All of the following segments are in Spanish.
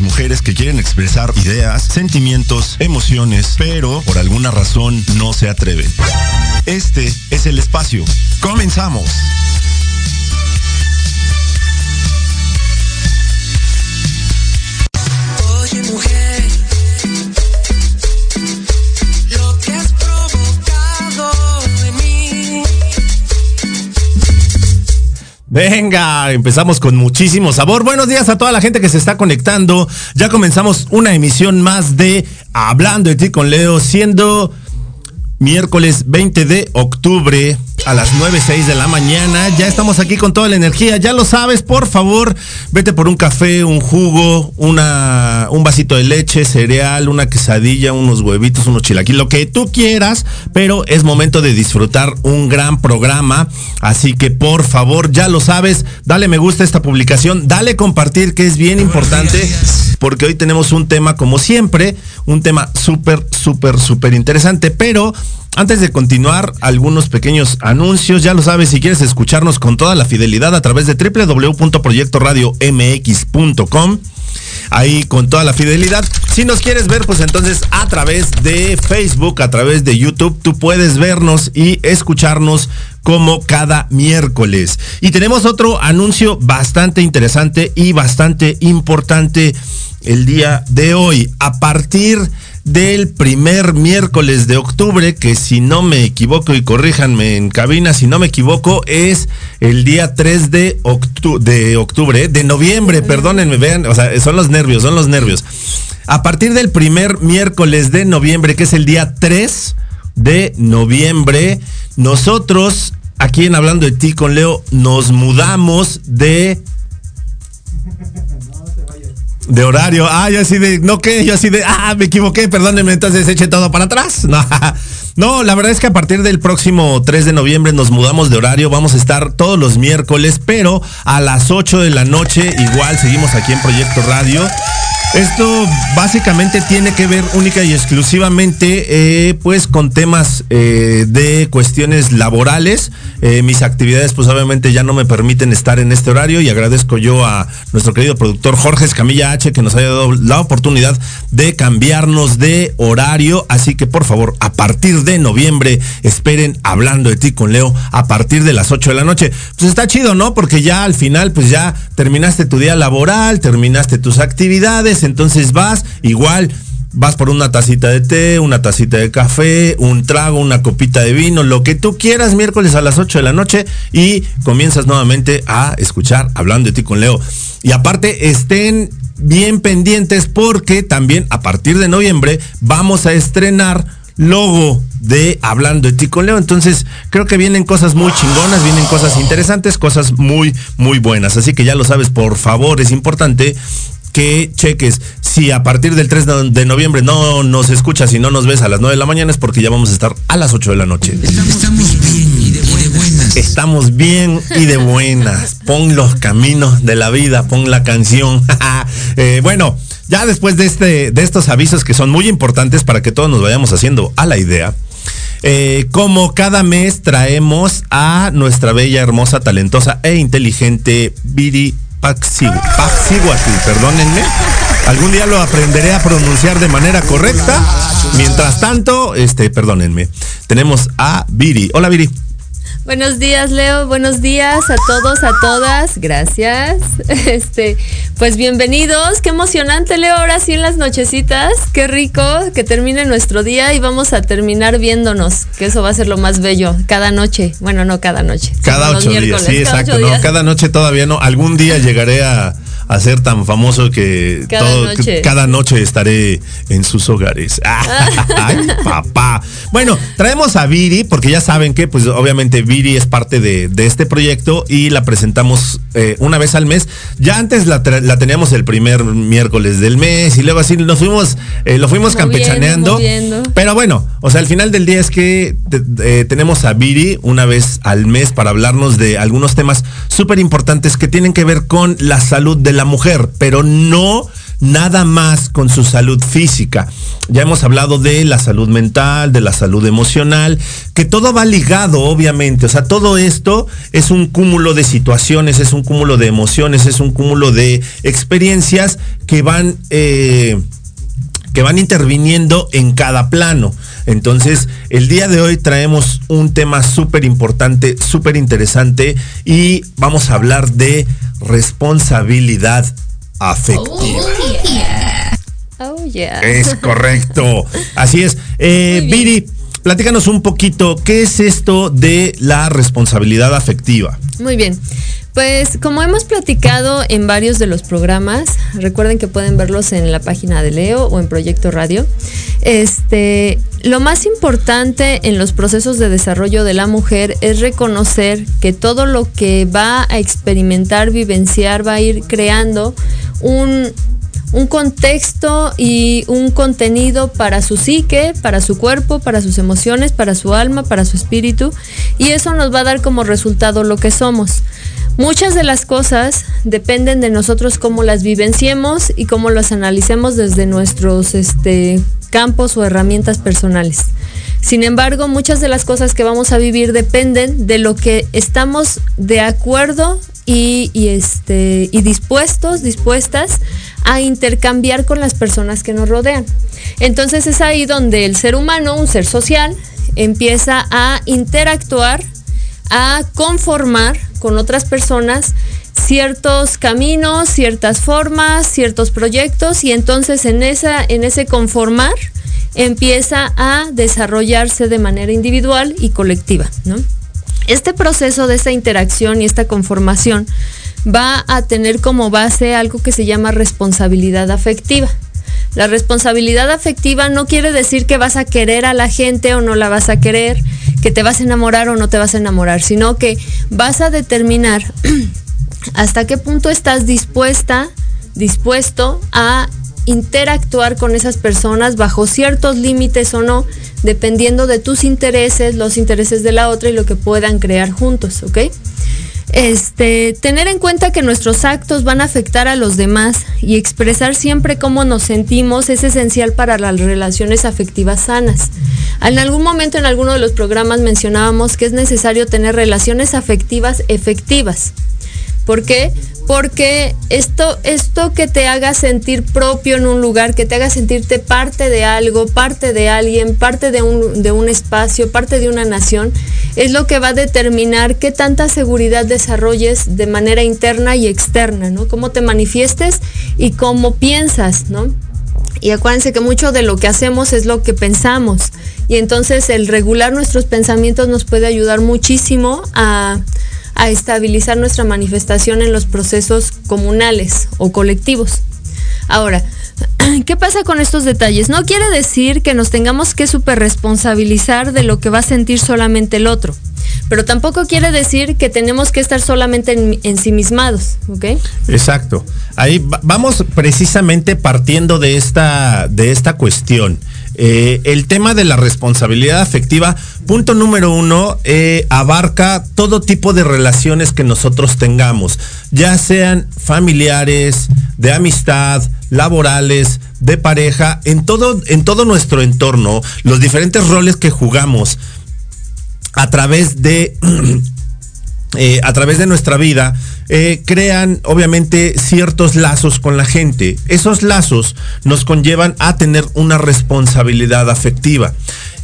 mujeres que quieren expresar ideas, sentimientos, emociones, pero por alguna razón no se atreven. Este es el espacio. Comenzamos. Venga, empezamos con muchísimo sabor. Buenos días a toda la gente que se está conectando. Ya comenzamos una emisión más de Hablando de ti con Leo, siendo miércoles 20 de octubre a las 9.06 de la mañana. Ya estamos aquí con toda la energía. Ya lo sabes, por favor, vete por un café, un jugo, una, un vasito de leche, cereal, una quesadilla, unos huevitos, unos chilaquiles, lo que tú quieras, pero es momento de disfrutar un gran programa. Así que por favor, ya lo sabes, dale me gusta a esta publicación, dale compartir, que es bien importante, porque hoy tenemos un tema, como siempre, un tema súper, súper, súper interesante, pero antes de continuar, algunos pequeños anuncios. Ya lo sabes, si quieres escucharnos con toda la fidelidad a través de www.proyectoradiomx.com. Ahí con toda la fidelidad. Si nos quieres ver, pues entonces a través de Facebook, a través de YouTube, tú puedes vernos y escucharnos como cada miércoles. Y tenemos otro anuncio bastante interesante y bastante importante el día de hoy. A partir del primer miércoles de octubre, que si no me equivoco y corríjanme en cabina, si no me equivoco, es el día 3 de, octu de octubre, de noviembre, perdónenme, vean, o sea, son los nervios, son los nervios. A partir del primer miércoles de noviembre, que es el día 3 de noviembre, nosotros, aquí en Hablando de ti con Leo, nos mudamos de de horario. Ah, yo así de, no que, yo así de, ah, me equivoqué, perdónenme, entonces eche todo para atrás. No, no, la verdad es que a partir del próximo 3 de noviembre nos mudamos de horario. Vamos a estar todos los miércoles, pero a las 8 de la noche, igual seguimos aquí en Proyecto Radio. Esto básicamente tiene que ver única y exclusivamente eh, pues con temas eh, de cuestiones laborales. Eh, mis actividades pues obviamente ya no me permiten estar en este horario y agradezco yo a nuestro querido productor Jorge Escamilla H que nos haya dado la oportunidad de cambiarnos de horario. Así que por favor, a partir de noviembre esperen hablando de ti con Leo a partir de las 8 de la noche. Pues está chido, ¿no? Porque ya al final pues ya terminaste tu día laboral, terminaste tus actividades entonces vas, igual vas por una tacita de té, una tacita de café, un trago, una copita de vino, lo que tú quieras, miércoles a las 8 de la noche y comienzas nuevamente a escuchar hablando de ti con Leo. Y aparte, estén bien pendientes porque también a partir de noviembre vamos a estrenar logo de Hablando de ti con Leo. Entonces, creo que vienen cosas muy chingonas, vienen cosas interesantes, cosas muy, muy buenas. Así que ya lo sabes, por favor, es importante que cheques. Si a partir del 3 de noviembre no nos escuchas y no nos ves a las 9 de la mañana es porque ya vamos a estar a las 8 de la noche. Estamos bien y de, y de buenas. Estamos bien y de buenas. Pon los caminos de la vida, pon la canción. eh, bueno, ya después de, este, de estos avisos que son muy importantes para que todos nos vayamos haciendo a la idea. Eh, como cada mes traemos a nuestra bella, hermosa, talentosa e inteligente Viri Paxihuatl, perdónenme. Algún día lo aprenderé a pronunciar de manera correcta. Mientras tanto, este, perdónenme. Tenemos a Viri. Hola Viri. Buenos días, Leo. Buenos días a todos, a todas. Gracias. Este, pues bienvenidos. Qué emocionante, Leo. Ahora sí en las nochecitas. Qué rico que termine nuestro día y vamos a terminar viéndonos. Que eso va a ser lo más bello. Cada noche. Bueno, no cada noche. Cada ocho días. Sí, cada exacto. no, cada noche todavía no. Algún día llegaré a, a ser tan famoso que Cada todo- noche. que cada noche estaré en sus hogares. Ay, papá. Bueno, traemos a Viri, porque ya saben que, pues obviamente Viri es parte de, de este proyecto y la presentamos eh, una vez al mes. Ya antes la, teníamos el primer miércoles del mes y luego así nos fuimos, eh, lo fuimos Moviendo, campechaneando. moviendo. Pero bueno, o sea, al final del día es que te- eh, tenemos a Viri una vez al mes para hablarnos de algunos temas súper importantes que tienen que ver con la salud de la mujer, pero no nada más con su salud física. Ya hemos hablado de la salud mental, de la salud emocional, que todo va ligado, obviamente. O sea, todo esto es un cúmulo de situaciones, es un cúmulo de emociones, es un cúmulo de experiencias que van... eh, que van interviniendo en cada plano. Entonces, el día de hoy traemos un tema súper importante, súper interesante y vamos a hablar de responsabilidad afectiva. Oh, yeah. Es correcto. Así es. Eh. Viri, platícanos un poquito, ¿qué es esto de la responsabilidad afectiva? Muy bien. Pues como hemos platicado en varios de los programas, recuerden que pueden verlos en la página de Leo o en Proyecto Radio. Este, lo más importante en los procesos de desarrollo de la mujer es reconocer que todo lo que va a experimentar, vivenciar, va a ir creando un, un contexto y un contenido para su psique, para su cuerpo, para sus emociones, para su alma, para su espíritu. Y eso nos va a dar como resultado lo que somos. Muchas de las cosas dependen de nosotros cómo las vivenciemos y cómo las analicemos desde nuestros este, campos o herramientas personales. Sin embargo, muchas de las cosas que vamos a vivir dependen de lo que estamos de acuerdo y, este, y dispuestos, dispuestas a intercambiar con las personas que nos rodean. Entonces es ahí donde el ser humano, un ser social, empieza a interactuar, a conformar con otras personas ciertos caminos, ciertas formas, ciertos proyectos y entonces en, esa, en ese conformar empieza a desarrollarse de manera individual y colectiva. ¿no? Este proceso de esta interacción y esta conformación va a tener como base algo que se llama responsabilidad afectiva. La responsabilidad afectiva no quiere decir que vas a querer a la gente o no la vas a querer, que te vas a enamorar o no te vas a enamorar, sino que vas a determinar hasta qué punto estás dispuesta, dispuesto a interactuar con esas personas bajo ciertos límites o no, dependiendo de tus intereses, los intereses de la otra y lo que puedan crear juntos, ¿ok? Este, tener en cuenta que nuestros actos van a afectar a los demás y expresar siempre cómo nos sentimos es esencial para las relaciones afectivas sanas. En algún momento en alguno de los programas mencionábamos que es necesario tener relaciones afectivas efectivas. ¿Por qué? Porque esto, esto que te haga sentir propio en un lugar, que te haga sentirte parte de algo, parte de alguien, parte de un, de un espacio, parte de una nación, es lo que va a determinar qué tanta seguridad desarrolles de manera interna y externa, ¿no? Cómo te manifiestes y cómo piensas, ¿no? Y acuérdense que mucho de lo que hacemos es lo que pensamos. Y entonces el regular nuestros pensamientos nos puede ayudar muchísimo a, a estabilizar nuestra manifestación en los procesos comunales o colectivos. Ahora, ¿qué pasa con estos detalles? No quiere decir que nos tengamos que super responsabilizar de lo que va a sentir solamente el otro, pero tampoco quiere decir que tenemos que estar solamente en, ensimismados, ¿ok? Exacto. Ahí va- vamos precisamente partiendo de esta, de esta cuestión. Eh, el tema de la responsabilidad afectiva, punto número uno, eh, abarca todo tipo de relaciones que nosotros tengamos, ya sean familiares, de amistad, laborales, de pareja, en todo, en todo nuestro entorno, los diferentes roles que jugamos a través de eh, a través de nuestra vida, eh, crean obviamente ciertos lazos con la gente. Esos lazos nos conllevan a tener una responsabilidad afectiva.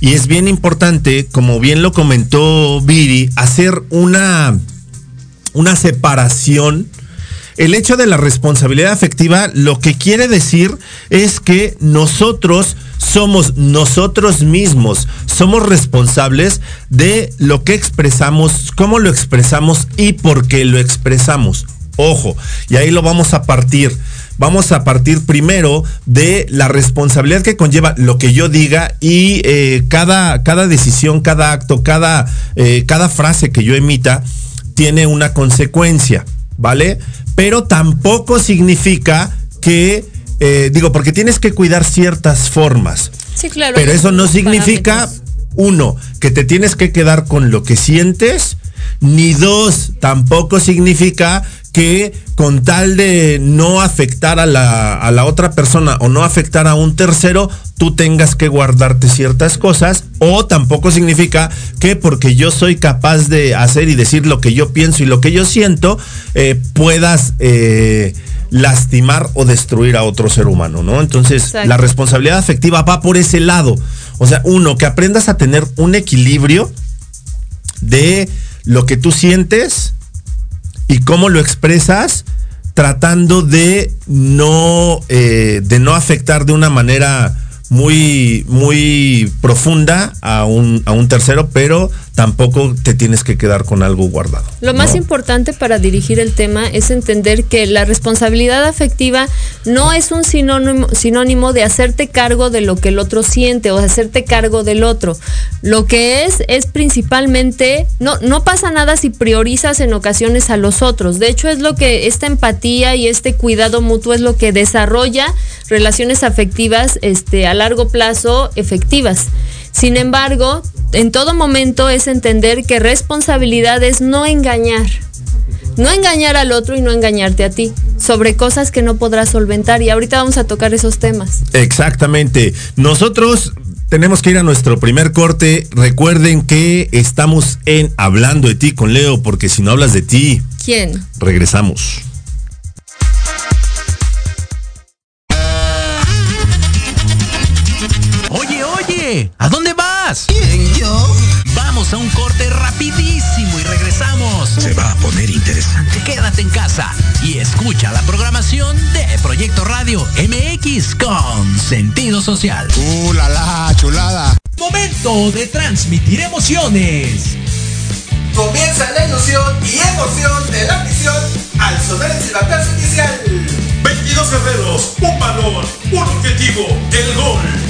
Y es bien importante, como bien lo comentó Viri, hacer una, una separación. El hecho de la responsabilidad afectiva lo que quiere decir es que nosotros somos nosotros mismos, somos responsables de lo que expresamos, cómo lo expresamos y por qué lo expresamos. Ojo, y ahí lo vamos a partir. Vamos a partir primero de la responsabilidad que conlleva lo que yo diga y eh, cada, cada decisión, cada acto, cada, eh, cada frase que yo emita tiene una consecuencia, ¿vale? Pero tampoco significa que, eh, digo, porque tienes que cuidar ciertas formas. Sí, claro. Pero eso no significa, parámetros. uno, que te tienes que quedar con lo que sientes, ni dos, tampoco significa que con tal de no afectar a la, a la otra persona o no afectar a un tercero, tú tengas que guardarte ciertas cosas, o tampoco significa que porque yo soy capaz de hacer y decir lo que yo pienso y lo que yo siento, eh, puedas eh, lastimar o destruir a otro ser humano, ¿no? Entonces, Exacto. la responsabilidad afectiva va por ese lado. O sea, uno, que aprendas a tener un equilibrio de lo que tú sientes y cómo lo expresas, tratando de no, eh, de no afectar de una manera muy, muy profunda a un, a un tercero, pero tampoco te tienes que quedar con algo guardado. Lo más ¿no? importante para dirigir el tema es entender que la responsabilidad afectiva no es un sinónimo, sinónimo de hacerte cargo de lo que el otro siente o de hacerte cargo del otro. Lo que es es principalmente, no, no pasa nada si priorizas en ocasiones a los otros. De hecho, es lo que esta empatía y este cuidado mutuo es lo que desarrolla relaciones afectivas este, a largo plazo efectivas. Sin embargo, en todo momento es entender que responsabilidad es no engañar. No engañar al otro y no engañarte a ti sobre cosas que no podrás solventar. Y ahorita vamos a tocar esos temas. Exactamente. Nosotros tenemos que ir a nuestro primer corte. Recuerden que estamos en Hablando de ti con Leo, porque si no hablas de ti, ¿Quién? regresamos. ¿A dónde vas? ¿Quién, yo? Vamos a un corte rapidísimo y regresamos. Se va a poner interesante. Quédate en casa y escucha la programación de Proyecto Radio MX con sentido social. ¡Uh, la, la, chulada! Momento de transmitir emociones. Comienza la ilusión y emoción de la misión al sonar el silbatazo inicial. 22 guerreros, un balón, un objetivo, el gol.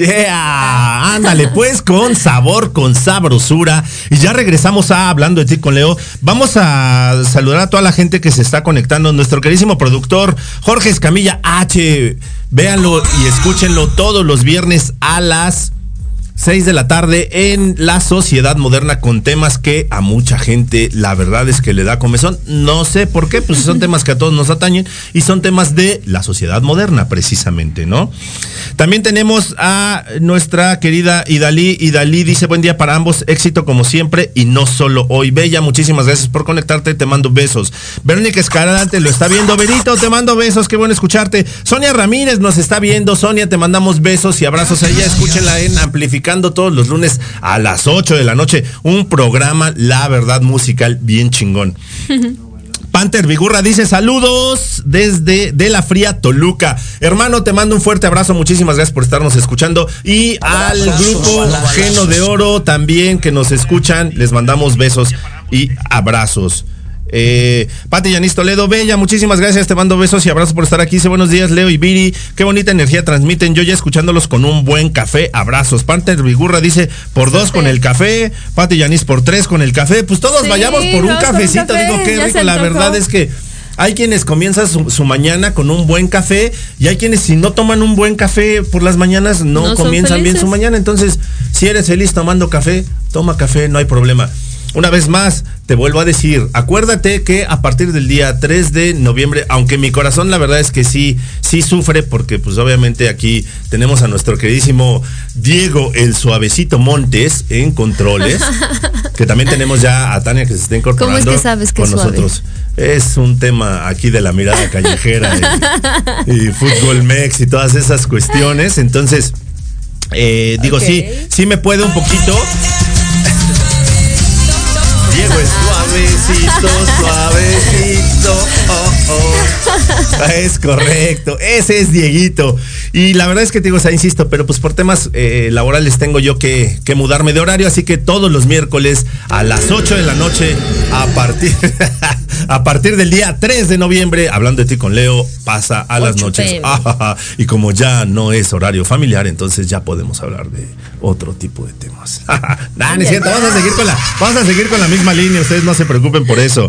Yeah, ándale pues con sabor, con sabrosura. Y ya regresamos a Hablando de ti con Leo. Vamos a saludar a toda la gente que se está conectando. Nuestro queridísimo productor Jorge Escamilla H. Véanlo y escúchenlo todos los viernes a las 6 de la tarde en la sociedad moderna con temas que a mucha gente la verdad es que le da comezón. No sé por qué, pues son temas que a todos nos atañen y son temas de la sociedad moderna precisamente, ¿no? También tenemos a nuestra querida Idalí. Idalí dice buen día para ambos, éxito como siempre y no solo hoy. Bella, muchísimas gracias por conectarte, te mando besos. Verónica Escalante lo está viendo. Berito, te mando besos, qué bueno escucharte. Sonia Ramírez nos está viendo. Sonia, te mandamos besos y abrazos a ella. Escúchenla en Todos los lunes a las 8 de la noche. Un programa, la verdad, musical bien chingón. Panther Vigurra dice saludos desde de la fría Toluca. Hermano, te mando un fuerte abrazo. Muchísimas gracias por estarnos escuchando. Y al grupo Geno de Oro también que nos escuchan, les mandamos besos y abrazos. Eh, Pati Yanis Toledo, Bella, muchísimas gracias, te mando besos y abrazos por estar aquí. Dice buenos días, Leo y Viri. Qué bonita energía transmiten. Yo ya escuchándolos con un buen café. Abrazos. Panther Vigurra dice por dos con el café. Pati Yanis por tres con el café. Pues todos Sí, vayamos por un cafecito. café, Digo, qué rico. La verdad es que hay quienes comienzan su, su mañana con un buen café y hay quienes si no toman un buen café por las mañanas no, No comienzan bien su mañana. Entonces, si eres feliz tomando café, toma café, no hay problema. Una vez más, te vuelvo a decir, acuérdate que a partir del día 3 de noviembre, aunque mi corazón la verdad es que sí, sí sufre, porque pues obviamente aquí tenemos a nuestro queridísimo Diego el Suavecito Montes en controles, que también tenemos ya a Tania que se está incorporando ¿Cómo es que sabes que con es suave? nosotros. Es un tema aquí de la mirada callejera y, y fútbol mex y todas esas cuestiones. Entonces, eh, digo, sí, sí me puede un poquito. Diego es suavecito, suavecito. oh, oh. Es correcto, ese es Dieguito. Y la verdad es que te digo, o sea, insisto, pero pues por temas eh, laborales tengo yo que, que mudarme de horario, así que todos los miércoles a las 8 de la noche, a partir, a partir del día 3 de noviembre, hablando de ti con Leo, pasa a las 8 noches. Ah, y como ya no es horario familiar, entonces ya podemos hablar de otro tipo de temas. Nah, no es cierto, vamos a seguir con la, vamos a seguir con la misma línea, ustedes no se preocupen por eso.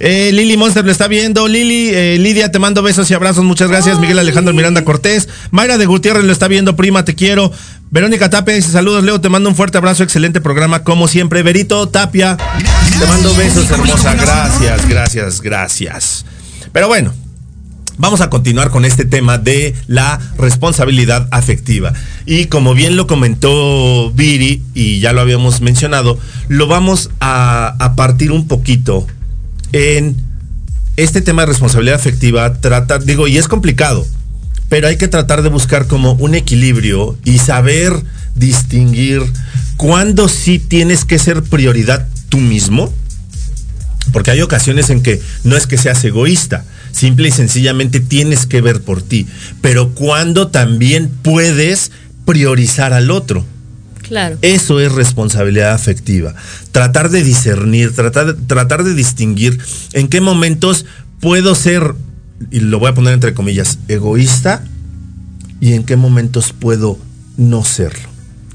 Eh, Lili Monster lo está viendo, Lili, eh, Lidia, te mando besos y abrazos, muchas gracias. Miguel Alejandro Miranda Cortés, Mayra de Gutiérrez lo está viendo, prima, te quiero. Verónica Tapia dice saludos, Leo, te mando un fuerte abrazo, excelente programa, como siempre. Berito Tapia, te mando besos, hermosa, gracias, gracias, gracias. Pero bueno, Vamos a continuar con este tema de la responsabilidad afectiva. Y como bien lo comentó Viri, y ya lo habíamos mencionado, lo vamos a, partir un poquito en este tema de responsabilidad afectiva. Tratar, digo, y es complicado, pero hay que tratar de buscar como un equilibrio y saber distinguir cuándo sí tienes que ser prioridad tú mismo porque hay ocasiones en que no es que seas egoísta, simple y sencillamente tienes que ver por ti, pero cuando también puedes priorizar al otro. Claro. Eso es responsabilidad afectiva. Tratar de discernir, tratar, tratar de distinguir en qué momentos puedo ser, y lo voy a poner entre comillas, egoísta y en qué momentos puedo no serlo.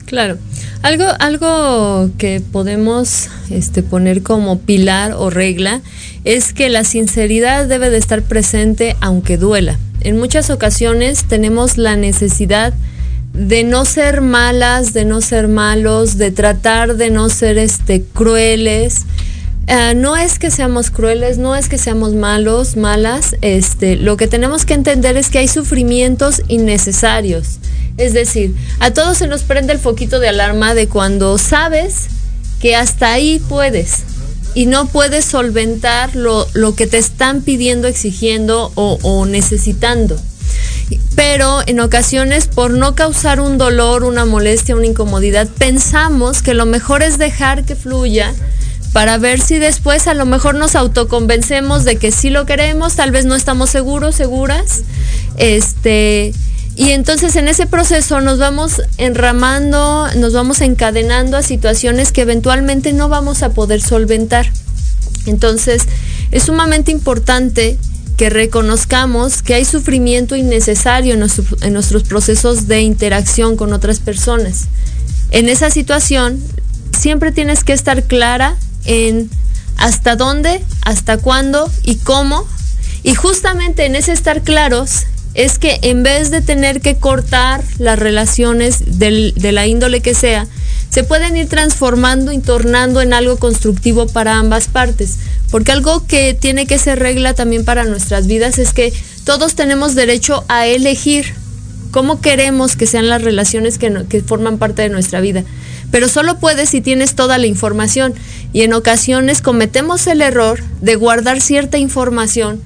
Claro. Algo, algo que podemos este, poner como pilar o regla es que la sinceridad debe de estar presente aunque duela. En muchas ocasiones tenemos la necesidad de no ser malas, de no ser malos, de tratar de no ser este, crueles. Ah, no es que seamos crueles, no es que seamos malos, malas. Este, lo que tenemos que entender es que hay sufrimientos innecesarios. Es decir, a todos se nos prende el foquito de alarma de cuando sabes que hasta ahí puedes y no puedes solventar lo, lo que te están pidiendo, exigiendo o necesitando. Pero en ocasiones, por no causar un dolor, una molestia, una incomodidad, pensamos que lo mejor es dejar que fluya para ver si después a lo mejor nos autoconvencemos de que sí lo queremos, tal vez no estamos seguros, seguras. Este, y entonces en ese proceso nos vamos enramando, nos vamos encadenando a situaciones que eventualmente no vamos a poder solventar. Entonces, es sumamente importante que reconozcamos que hay sufrimiento innecesario en, en nuestros procesos de interacción con otras personas. En esa situación, siempre tienes que estar clara en hasta dónde, hasta cuándo y cómo. Y justamente en ese estar claros es que en vez de tener que cortar las relaciones de la índole que sea, se pueden ir transformando y tornando en algo constructivo para ambas partes. Porque algo que tiene que ser regla también para nuestras vidas es que todos tenemos derecho a elegir cómo queremos que sean las relaciones que forman parte de nuestra vida pero solo puedes si tienes toda la información. Y en ocasiones cometemos el error de guardar cierta información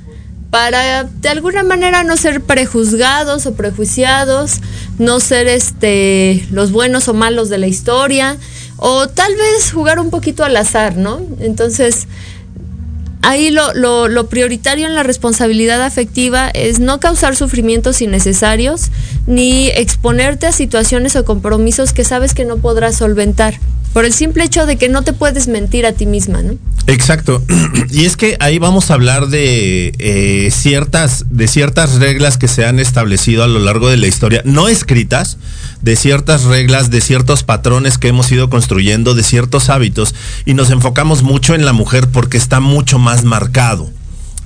para de alguna manera no ser prejuzgados o prejuiciados, no ser este los buenos o malos de la historia, o tal vez jugar un poquito al azar, ¿no? Entonces, ahí lo, lo, lo, prioritario en la responsabilidad afectiva es no causar sufrimientos innecesarios ni exponerte a situaciones o compromisos que sabes que no podrás solventar por el simple hecho de que no te puedes mentir a ti misma, ¿no? Exacto. Y es que ahí vamos a hablar de eh, ciertas, de ciertas reglas que se han establecido a lo largo de la historia, no escritas, de ciertas reglas, de ciertos patrones que hemos ido construyendo, de ciertos hábitos, y nos enfocamos mucho en la mujer porque está mucho más marcado.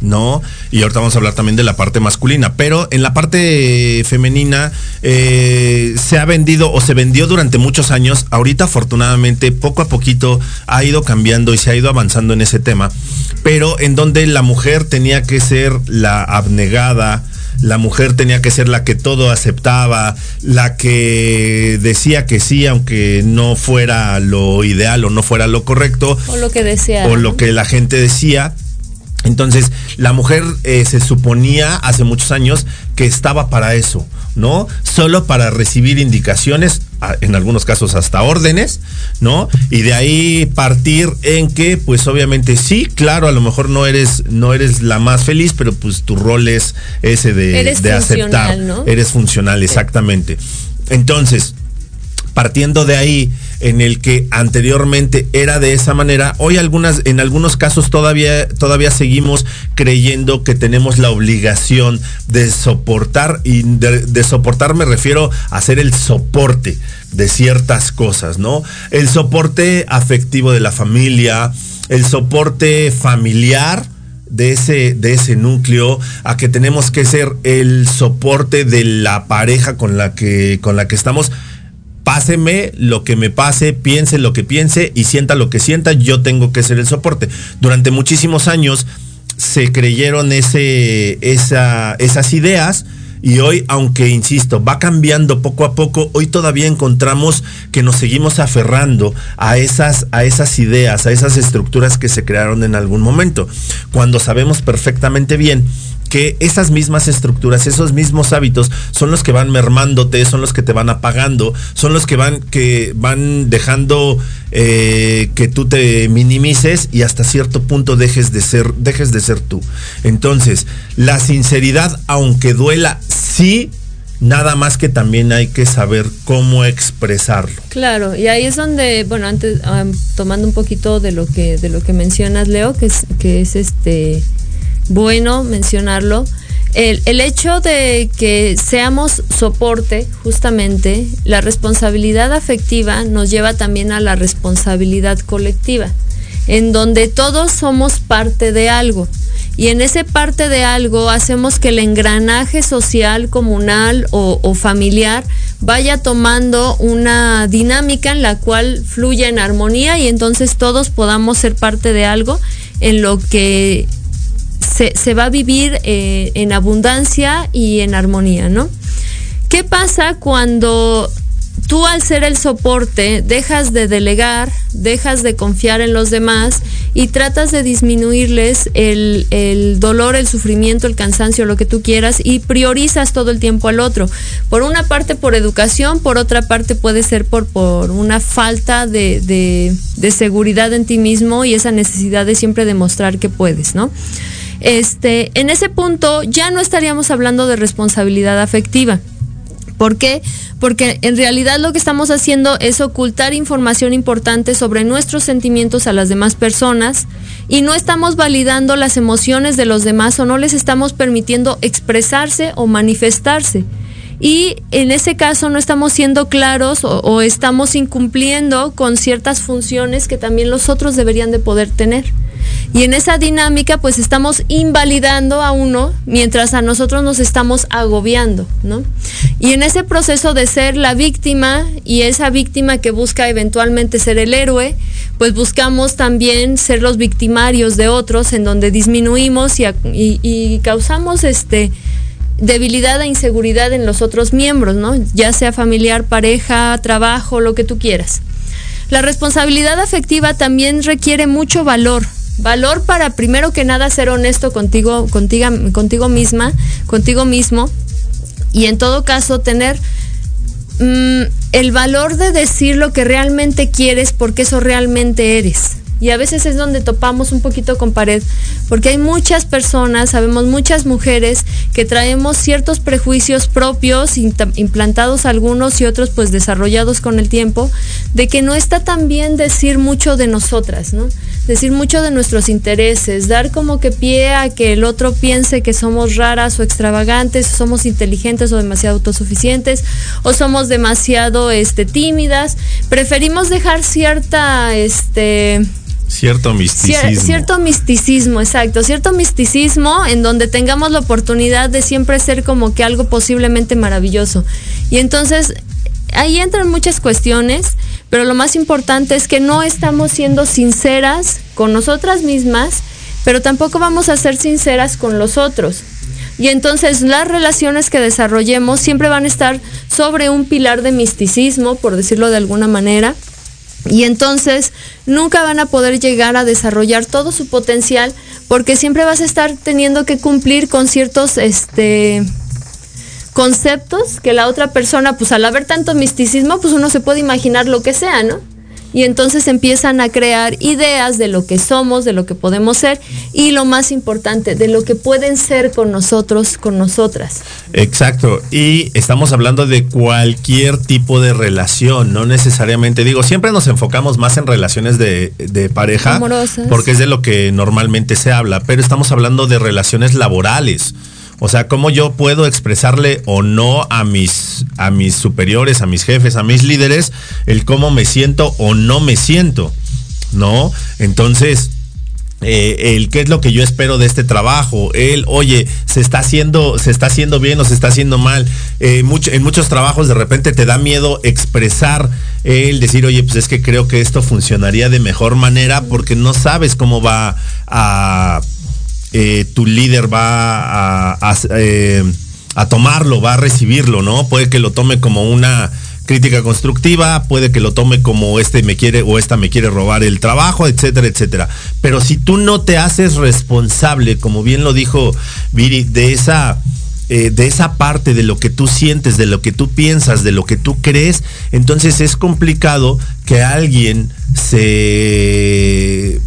¿no? Y ahorita vamos a hablar también de la parte masculina, pero en la parte femenina eh, se ha vendido o se vendió durante muchos años, ahorita afortunadamente poco a poquito ha ido cambiando y se ha ido avanzando en ese tema, pero en donde la mujer tenía que ser la abnegada, la mujer tenía que ser la que todo aceptaba, la que decía que sí, aunque no fuera lo ideal o no fuera lo correcto. O lo que decía. O lo que la gente decía. Entonces, la mujer eh, se suponía hace muchos años que estaba para eso, ¿no? Solo para recibir indicaciones, en algunos casos hasta órdenes, ¿no? Y de ahí partir en que, pues obviamente sí, claro, a lo mejor no eres, no eres la más feliz, pero pues tu rol es ese de, de aceptar. ¿no? Eres funcional, exactamente. Entonces, partiendo de ahí, en el que anteriormente era de esa manera, hoy algunas, en algunos casos todavía, todavía seguimos creyendo que tenemos la obligación de soportar, y de, soportar me refiero a ser el soporte de ciertas cosas, ¿no? El soporte afectivo de la familia, el soporte familiar, de ese, de ese núcleo, a que tenemos que ser el soporte de la pareja con la que, con la que estamos páseme lo que me pase, piense lo que piense y sienta lo que sienta, yo tengo que ser el soporte. Durante muchísimos años se creyeron ese, esa, esas ideas. Y hoy, aunque insisto, va cambiando poco a poco, hoy todavía encontramos que nos seguimos aferrando a esas, a esas ideas, a esas estructuras que se crearon en algún momento. Cuando sabemos perfectamente bien que esas mismas estructuras, esos mismos hábitos son los que van mermándote, son los que te van apagando, son los que van, que van dejando eh, que tú te minimices y hasta cierto punto dejes de ser, dejes de ser tú. Entonces, la sinceridad, aunque duela, sí Nada más que también hay que saber cómo expresarlo. Claro, y ahí es donde, bueno, antes tomando un poquito de lo que de lo que mencionas, Leo, que es que es este bueno mencionarlo. El, hecho de que seamos soporte, justamente, la responsabilidad afectiva nos lleva también a la responsabilidad colectiva, en donde todos somos parte de algo. Y en ese parte de algo hacemos que el engranaje social, comunal o, o familiar vaya tomando una dinámica en la cual fluya en armonía y entonces todos podamos ser parte de algo en lo que se, va a vivir eh, en abundancia y en armonía, ¿no? ¿Qué pasa cuando tú al ser el soporte dejas de delegar, dejas de confiar en los demás y tratas de disminuirles el, el, dolor, el sufrimiento, el cansancio, lo que tú quieras y priorizas todo el tiempo al otro. Por una parte por educación, por otra parte puede ser por, por una falta de, de, de seguridad en ti mismo y esa necesidad de siempre demostrar que puedes, ¿no? Este, en ese punto ya no estaríamos hablando de responsabilidad afectiva. ¿Por qué? Porque en realidad lo que estamos haciendo es ocultar información importante sobre nuestros sentimientos a las demás personas y no estamos validando las emociones de los demás o no les estamos permitiendo expresarse o manifestarse. Y en ese caso no estamos siendo claros o, estamos incumpliendo con ciertas funciones que también los otros deberían de poder tener. Y en esa dinámica pues estamos invalidando a uno mientras a nosotros nos estamos agobiando, ¿no? Y en ese proceso de ser la víctima y esa víctima que busca eventualmente ser el héroe, pues buscamos también ser los victimarios de otros en donde disminuimos y causamos este debilidad e inseguridad en los otros miembros, ¿no? Ya sea familiar, pareja, trabajo, lo que tú quieras. La responsabilidad afectiva también requiere mucho valor, valor para primero que nada ser honesto contigo, contigo, contigo misma, contigo mismo y en todo caso tener mmm, el valor de decir lo que realmente quieres porque eso realmente eres. Y a veces es donde topamos un poquito con pared, porque hay muchas personas, sabemos muchas mujeres que traemos ciertos prejuicios propios, implantados algunos y otros pues desarrollados con el tiempo, de que no está tan bien decir mucho de nosotras, ¿no? Decir mucho de nuestros intereses, dar como que pie a que el otro piense que somos raras o extravagantes, o somos inteligentes o demasiado autosuficientes, o somos demasiado este, tímidas. Preferimos dejar cierta, este, Cierto misticismo. cierto misticismo, exacto. Cierto misticismo en donde tengamos la oportunidad de siempre ser como que algo posiblemente maravilloso. Y entonces ahí entran muchas cuestiones, pero lo más importante es que no estamos siendo sinceras con nosotras mismas, pero tampoco vamos a ser sinceras con los otros. Y entonces las relaciones que desarrollemos siempre van a estar sobre un pilar de misticismo, por decirlo de alguna manera y entonces nunca van a poder llegar a desarrollar todo su potencial porque siempre vas a estar teniendo que cumplir con ciertos este conceptos que la otra persona, pues al haber tanto misticismo, pues uno se puede imaginar lo que sea, ¿no? Y entonces empiezan a crear ideas de lo que somos, de lo que podemos ser y lo más importante, de lo que pueden ser con nosotros, con nosotras. Exacto, y estamos hablando de cualquier tipo de relación, no necesariamente, digo, siempre nos enfocamos más en relaciones de, de pareja, Amorosas. porque es de lo que normalmente se habla, pero estamos hablando de relaciones laborales. O sea, cómo yo puedo expresarle o no a mis, a mis superiores, a mis jefes, a mis líderes, el cómo me siento o no me siento. ¿No? Entonces, eh, el qué es lo que yo espero de este trabajo, el, oye, se está haciendo, se está haciendo bien o se está haciendo mal. Eh, en muchos trabajos de repente te da miedo expresar el decir, oye, pues es que creo que esto funcionaría de mejor manera porque no sabes cómo va a eh, tu líder va eh, a, tomarlo, va a recibirlo, ¿no? Puede que lo tome como una crítica constructiva, puede que lo tome como este me quiere o esta me quiere robar el trabajo, etcétera, etcétera. Pero si tú no te haces responsable, como bien lo dijo Viri, de esa... Eh, de esa parte de lo que tú sientes, de lo que tú piensas, de lo que tú crees, entonces es complicado que alguien se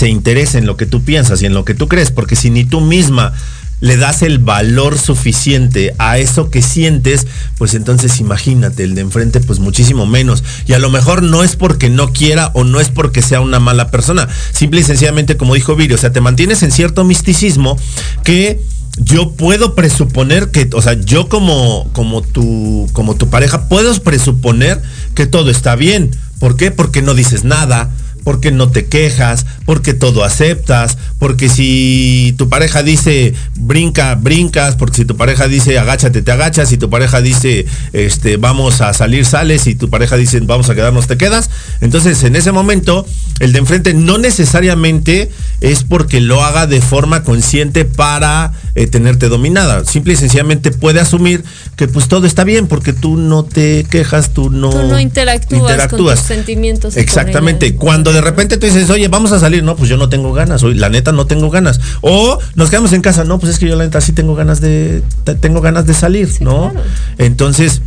se interesa en lo que tú piensas y en lo que tú crees, porque si ni tú misma le das el valor suficiente a eso que sientes, pues entonces imagínate, el de enfrente pues muchísimo menos. Y a lo mejor no es porque no quiera o no es porque sea una mala persona. Simple y sencillamente, como dijo Viri, o sea, te mantienes en cierto misticismo que yo puedo presuponer que, o sea, yo como, como, tu, como tu pareja, puedo presuponer que todo está bien. ¿Por qué? Porque no dices nada porque no te quejas, porque todo aceptas, porque si tu pareja dice brinca, brincas, porque si tu pareja dice agáchate, te agachas, si tu pareja dice este vamos a salir, sales, y tu pareja dice vamos a quedarnos, te quedas. Entonces, en ese momento, el de enfrente no necesariamente es porque lo haga de forma consciente para eh, tenerte dominada. Simple y sencillamente puede asumir que pues todo está bien porque tú no te quejas, tú no, tú no interactúas, interactúas. con tus sentimientos. Exactamente. Cuando de repente tú dices, oye, vamos a salir, no, pues yo no tengo ganas, hoy la neta no tengo ganas. O nos quedamos en casa, no, pues es que yo la neta sí tengo ganas de, tengo ganas de salir, sí, ¿no? Claro. Entonces,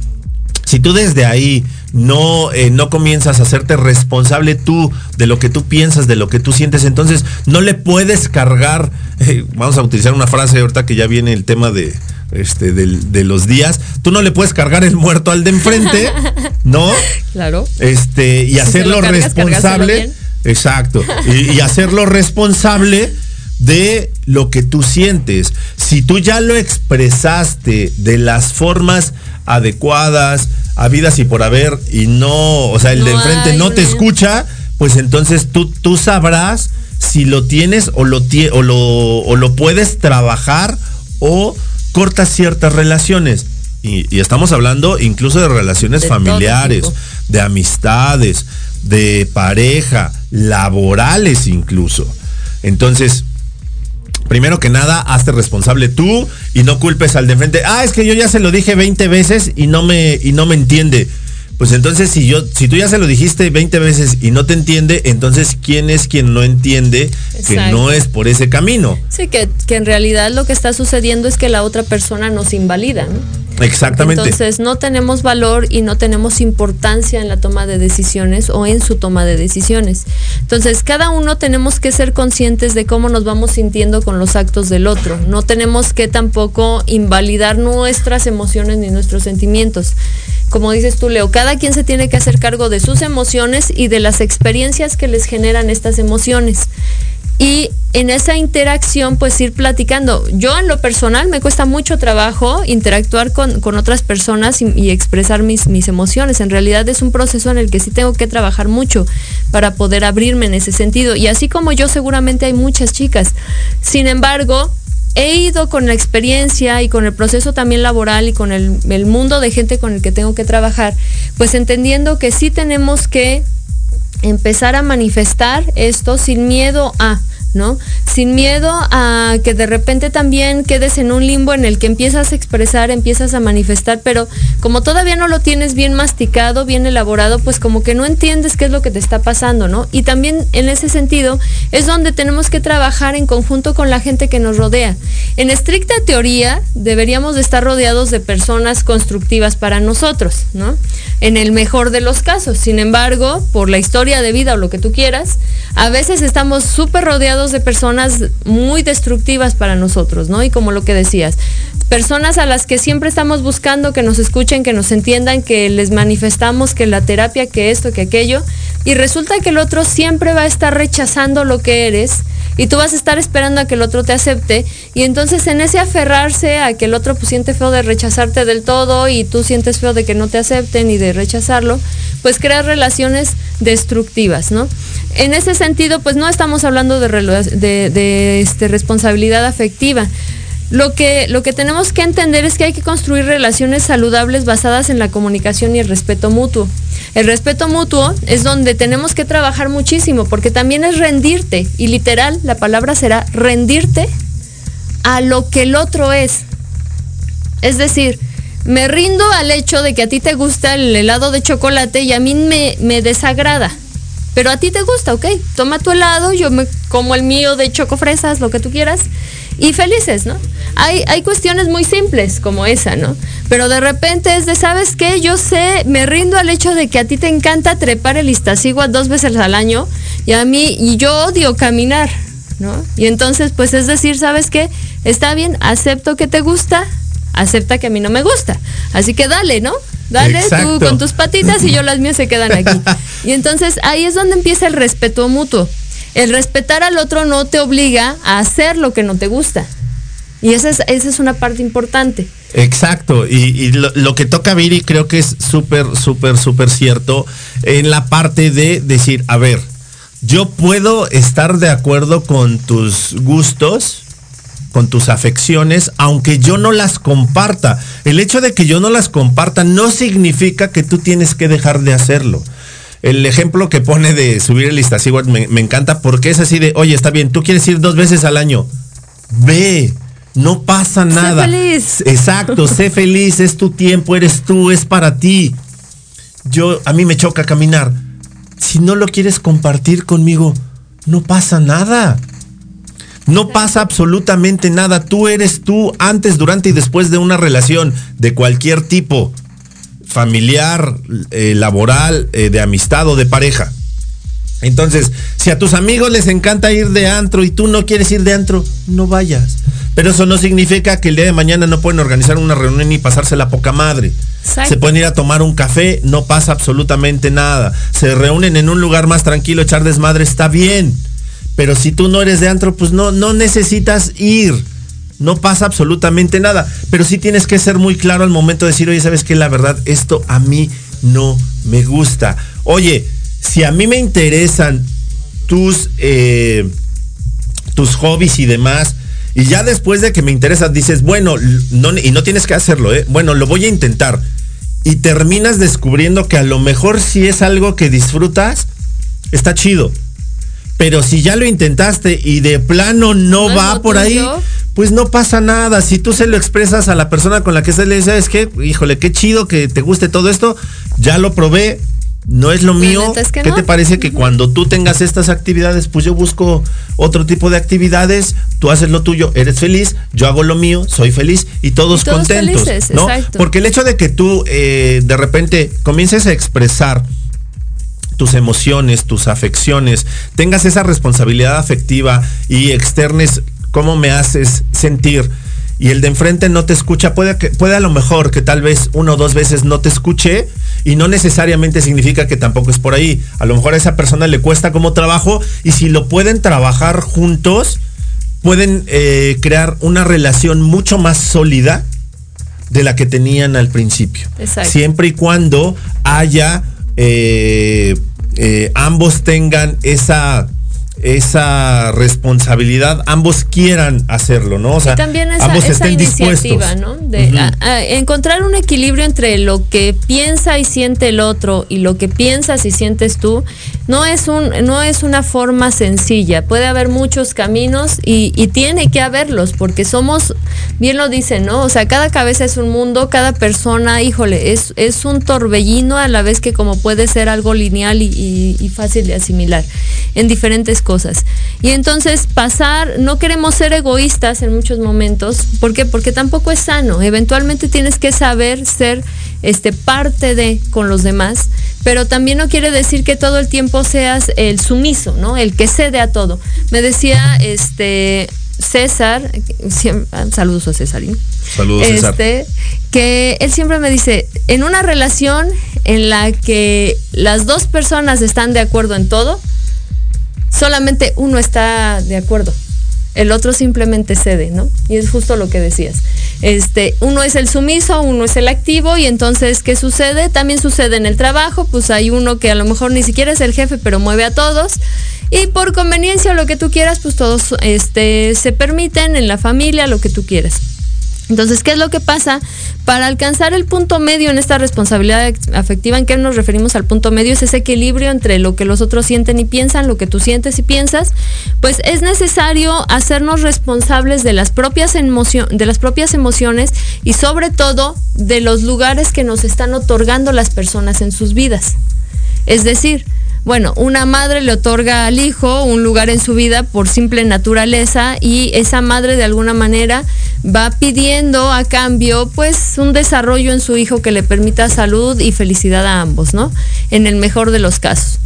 si tú desde ahí no, eh, no comienzas a hacerte responsable tú de lo que tú piensas, de lo que tú sientes, entonces no le puedes cargar, eh, vamos a utilizar una frase ahorita que ya viene el tema de, este, de, de, los días, tú no le puedes cargar el muerto al de enfrente, ¿no? Claro. Este, y Si hacerlo cargas, responsable. Exacto. Y, y hacerlo responsable de lo que tú sientes. Si tú ya lo expresaste de las formas adecuadas, habidas y por haber, y no, o sea, el de enfrente no te una- escucha, pues entonces tú, tú sabrás si lo tienes o lo, tie- o, lo, o lo puedes trabajar o cortas ciertas relaciones. Y, y estamos hablando incluso de relaciones De familiares, de amistades, de pareja, laborales incluso. Entonces, primero que nada, hazte responsable tú y no culpes al de frente. Ah, es que yo ya se lo dije 20 veces y no me, y no me entiende. Pues entonces, si yo, si tú ya se lo dijiste 20 veces y no te entiende, entonces ¿quién es quien no entiende que no es por ese camino? Sí, que, que en realidad lo que está sucediendo es que la otra persona nos invalida. ¿no? Exactamente. Entonces no tenemos valor y no tenemos importancia en la toma de decisiones o en su toma de decisiones. Entonces cada uno tenemos que ser conscientes de cómo nos vamos sintiendo con los actos del otro. No tenemos que tampoco invalidar nuestras emociones ni nuestros sentimientos. Como dices tú, Leo, cada quien se tiene que hacer cargo de sus emociones y de las experiencias que les generan estas emociones y en esa interacción pues ir platicando. Yo en lo personal me cuesta mucho trabajo interactuar con, con otras personas y, expresar mis, mis emociones. En realidad es un proceso en el que sí tengo que trabajar mucho para poder abrirme en ese sentido. Y así como yo seguramente hay muchas chicas. Sin embargo, he ido con la experiencia y con el proceso también laboral y con el, mundo de gente con el que tengo que trabajar, pues entendiendo que sí tenemos que empezar a manifestar esto sin miedo a, ¿no? Sin miedo a que de repente también quedes en un limbo en el que empiezas a expresar, empiezas a manifestar, pero como todavía no lo tienes bien masticado, bien elaborado, pues como que no entiendes qué es lo que te está pasando, ¿no? Y también en ese sentido es donde tenemos que trabajar en conjunto con la gente que nos rodea. En estricta teoría, deberíamos de estar rodeados de personas constructivas para nosotros, ¿no? En el mejor de los casos. Sin embargo, por la historia de vida o lo que tú quieras, a veces estamos súper rodeados de personas muy destructivas para nosotros, ¿no? Y como lo que decías, personas a las que siempre estamos buscando que nos escuchen, que nos entiendan, que les manifestamos que la terapia, que esto, que aquello, y resulta que el otro siempre va a estar rechazando lo que eres y tú vas a estar esperando a que el otro te acepte y entonces en ese aferrarse a que el otro pues siente feo de rechazarte del todo y tú sientes feo de que no te acepten y de rechazarlo, pues creas relaciones destructivas, ¿no? En ese sentido, pues no estamos hablando de, de- de, este, responsabilidad afectiva. Lo que, lo que tenemos que entender es que hay que construir relaciones saludables basadas en la comunicación y el respeto mutuo. El respeto mutuo es donde tenemos que trabajar muchísimo, porque también es rendirte, y literal, la palabra será rendirte a lo que el otro es. Es decir, me rindo al hecho de que a ti te gusta el helado de chocolate y a mí me, me desagrada. Pero a ti te gusta, ok. Toma tu helado, yo me como el mío de chocofresas, lo que tú quieras. Y felices, ¿no? Hay, hay cuestiones muy simples como esa, ¿no? Pero de repente es de, ¿sabes qué? Yo sé, me rindo al hecho de que a ti te encanta trepar el Iztaccíhuatl dos veces al año y a mí, y yo odio caminar, ¿no? Y entonces, pues es decir, ¿sabes qué? Está bien, acepto que te gusta, acepta que a mí no me gusta. Así que dale, ¿no? Dale Exacto. tú con tus patitas y yo las mías se quedan aquí. Y entonces ahí es donde empieza el respeto mutuo. El respetar al otro no te obliga a hacer lo que no te gusta. Y esa es, esa es una parte importante. Exacto, y, lo, lo que toca Viri creo que es súper, súper, súper cierto en la parte de decir, a ver, yo puedo estar de acuerdo con tus gustos, con tus afecciones, aunque yo no las comparta. El hecho de que yo no las comparta no significa que tú tienes que dejar de hacerlo. El ejemplo que pone de subir el Iztaccíhuatl me, me encanta porque es así de, oye, está bien, tú quieres ir dos veces al año. Ve, no pasa nada. feliz. Exacto, sé feliz, es tu tiempo, eres tú, es para ti. Yo, a mí me choca caminar. Si no lo quieres compartir conmigo, no pasa nada. No pasa absolutamente nada. Tú eres tú antes, durante y después de una relación de cualquier tipo, familiar, eh, laboral, eh, de amistad o de pareja. Entonces, si a tus amigos les encanta ir de antro y tú no quieres ir de antro, no vayas. Pero eso no significa que el día de mañana no pueden organizar una reunión y pasarse la poca madre. Exacto. Se pueden ir a tomar un café, no pasa absolutamente nada. Se reúnen en un lugar más tranquilo, echar desmadre, está bien. Pero si tú no eres de antro, pues no, no necesitas ir. No pasa absolutamente nada. Pero sí tienes que ser muy claro al momento de decir, oye, ¿sabes qué? La verdad, esto a mí no me gusta. Oye, si a mí me interesan tus, eh, tus hobbies y demás, y ya después de que me interesa, dices, bueno, no, y no tienes que hacerlo, ¿eh? Bueno, lo voy a intentar. Y terminas descubriendo que a lo mejor si es algo que disfrutas, está chido. Pero si ya lo intentaste y de plano no, No, va por ahí. Pues no pasa nada. Si tú se lo expresas a la persona con la que estás, le dices, ¿sabes qué? Híjole, qué chido que te guste todo esto. Ya lo probé, no es lo mío. es que ¿Qué no. te parece que cuando tú tengas estas actividades, pues yo busco otro tipo de actividades, tú haces lo tuyo, eres feliz, yo hago lo mío, soy feliz y todos, Y todos contentos. felices, ¿no? exacto. Porque el hecho de que tú eh, de repente comiences a expresar tus emociones, tus afecciones, tengas esa responsabilidad afectiva y externes cómo me haces sentir y el de enfrente no te escucha, puede, que, puede a lo mejor que tal vez una o dos veces no te escuche y no necesariamente significa que tampoco es por ahí. A lo mejor a esa persona le cuesta como trabajo y si lo pueden trabajar juntos, pueden eh, crear una relación mucho más sólida de la que tenían al principio. Exacto. Siempre y cuando haya, eh, eh, ambos tengan esa esa responsabilidad, ambos quieran hacerlo, ¿no? O sea, y también esa, ambos esa estén iniciativa, dispuestos. ¿no? De Ujú. a- a encontrar un equilibrio entre lo que piensa y siente el otro y lo que piensas y sientes tú, no es un, no es una forma sencilla. Puede haber muchos caminos y, y tiene que haberlos, porque somos, bien lo dicen, ¿no? O sea, cada cabeza es un mundo, cada persona, híjole, es, es un torbellino a la vez que como puede ser algo lineal y, y- fácil de asimilar en diferentes cosas. Y entonces pasar, no queremos ser egoístas en muchos momentos, ¿por qué? Porque tampoco es sano. Eventualmente tienes que saber ser este parte de con los demás, pero también no quiere decir que todo el tiempo seas el sumiso, ¿no? El que cede a todo. Me decía este César, ah, saludos a Césarín. Saludos, César. Este, que él siempre me dice, en una relación en la que las dos personas están de acuerdo en todo, solamente uno está de acuerdo. El otro simplemente cede, ¿no? Y es justo lo que decías. Este, uno es el sumiso, uno es el activo, y entonces, ¿qué sucede? También sucede en el trabajo, pues hay uno que a lo mejor ni siquiera es el jefe, pero mueve a todos. Y por conveniencia lo que tú quieras, pues todos este, se permiten en la familia, lo que tú quieras. Entonces, ¿qué es lo que pasa? Para alcanzar el punto medio en esta responsabilidad afectiva, ¿en qué nos referimos al punto medio? Es ese equilibrio entre lo que los otros sienten y piensan, lo que tú sientes y piensas. Pues es necesario hacernos responsables de las propias, de las propias emociones y sobre todo de los lugares que nos están otorgando las personas en sus vidas. Es decir, bueno, una madre le otorga al hijo un lugar en su vida por simple naturaleza y esa madre de alguna manera va pidiendo a cambio pues un desarrollo en su hijo que le permita salud y felicidad a ambos, ¿no? En el mejor de los casos.